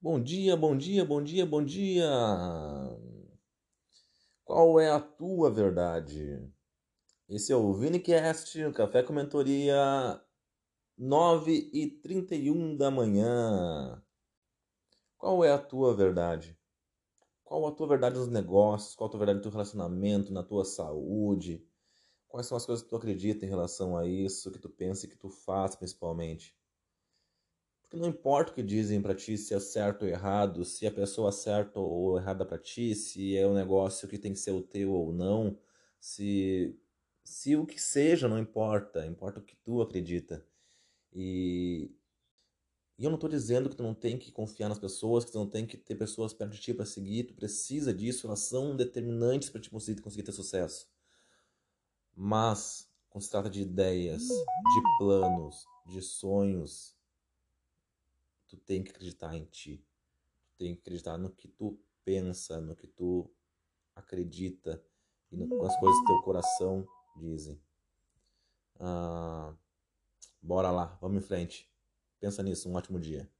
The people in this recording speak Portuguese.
Bom dia, bom dia, bom dia, bom dia. Qual é a tua verdade? Esse é o ViniCast, Café com Mentoria, 9 e 31 da manhã. Qual é a tua verdade? Qual a tua verdade nos negócios? Qual a tua verdade no teu relacionamento, na tua saúde? Quais são as coisas que tu acredita em relação a isso, que tu pensa e que tu faz principalmente? Porque não importa o que dizem para ti, se é certo ou errado, se a pessoa é certa ou errada para ti, se é um negócio que tem que ser o teu ou não, se se o que seja não importa, importa o que tu acredita. E, e eu não estou dizendo que tu não tem que confiar nas pessoas, que tu não tem que ter pessoas perto de ti para seguir, tu precisa disso, elas são determinantes para te conseguir, conseguir ter sucesso. Mas, quando se trata de ideias, de planos, de sonhos, tu tem que acreditar em ti. Tu tem que acreditar no que tu pensa, no que tu acredita e nas coisas que teu coração dizem. Ah, bora lá, vamos em frente. Pensa nisso, um ótimo dia.